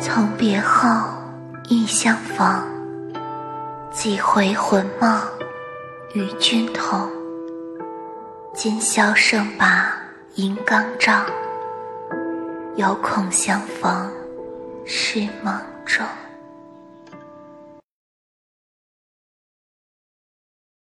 从别后，忆相逢。几回魂梦与君同。今宵胜把银缸照，犹恐相逢是梦中。